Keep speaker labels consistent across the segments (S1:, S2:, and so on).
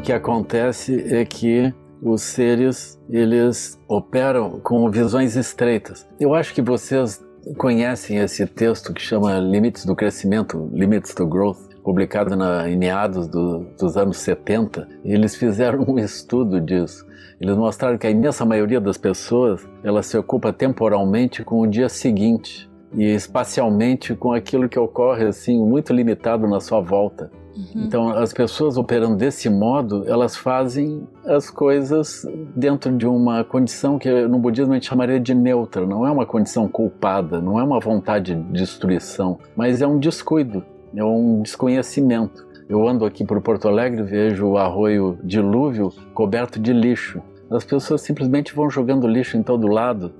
S1: o que acontece é que os seres eles operam com visões estreitas. Eu acho que vocês conhecem esse texto que chama Limites do Crescimento, Limits to Growth, publicado na, em meados do, dos anos 70. Eles fizeram um estudo disso. Eles mostraram que a imensa maioria das pessoas ela se ocupa temporalmente com o dia seguinte e espacialmente com aquilo que ocorre assim muito limitado na sua volta. Uhum. Então, as pessoas operando desse modo, elas fazem as coisas dentro de uma condição que no budismo a gente chamaria de neutra. Não é uma condição culpada, não é uma vontade de destruição, mas é um descuido, é um desconhecimento. Eu ando aqui por Porto Alegre, vejo o arroio dilúvio coberto de lixo. As pessoas simplesmente vão jogando lixo em todo lado.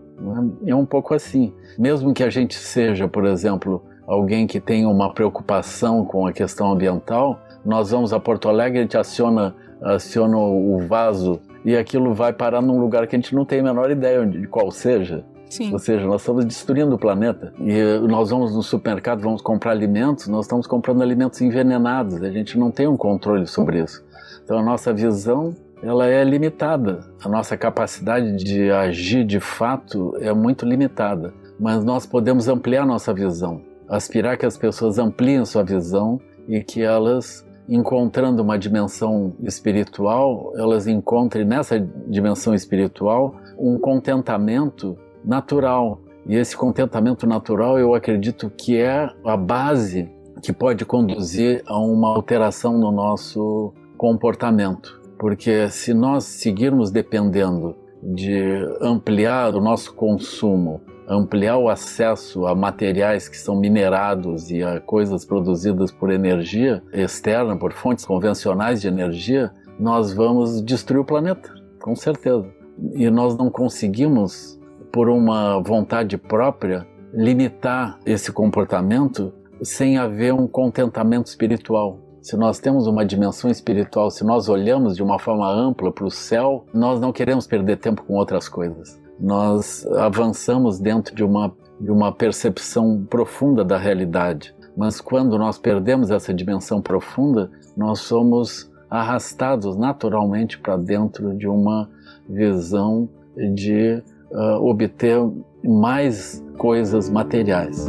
S1: É? um pouco assim. Mesmo que a gente seja, por exemplo, alguém que tem uma preocupação com a questão ambiental, nós vamos a Porto Alegre, a gente aciona, aciona o vaso e aquilo vai parar num lugar que a gente não tem a menor ideia de qual seja.
S2: Sim.
S1: Ou seja, nós estamos destruindo o planeta. E nós vamos no supermercado, vamos comprar alimentos, nós estamos comprando alimentos envenenados. A gente não tem um controle sobre isso. Então a nossa visão ela é limitada. A nossa capacidade de agir de fato é muito limitada. Mas nós podemos ampliar nossa visão aspirar que as pessoas ampliem sua visão e que elas, encontrando uma dimensão espiritual, elas encontrem nessa dimensão espiritual um contentamento natural. E esse contentamento natural, eu acredito que é a base que pode conduzir a uma alteração no nosso comportamento. Porque se nós seguirmos dependendo de ampliar o nosso consumo ampliar o acesso a materiais que são minerados e a coisas produzidas por energia externa, por fontes convencionais de energia, nós vamos destruir o planeta, com certeza. E nós não conseguimos, por uma vontade própria, limitar esse comportamento sem haver um contentamento espiritual. Se nós temos uma dimensão espiritual, se nós olhamos de uma forma ampla para o céu, nós não queremos perder tempo com outras coisas nós avançamos dentro de uma, de uma percepção profunda da realidade. Mas quando nós perdemos essa dimensão profunda, nós somos arrastados naturalmente para dentro de uma visão de uh, obter mais coisas materiais.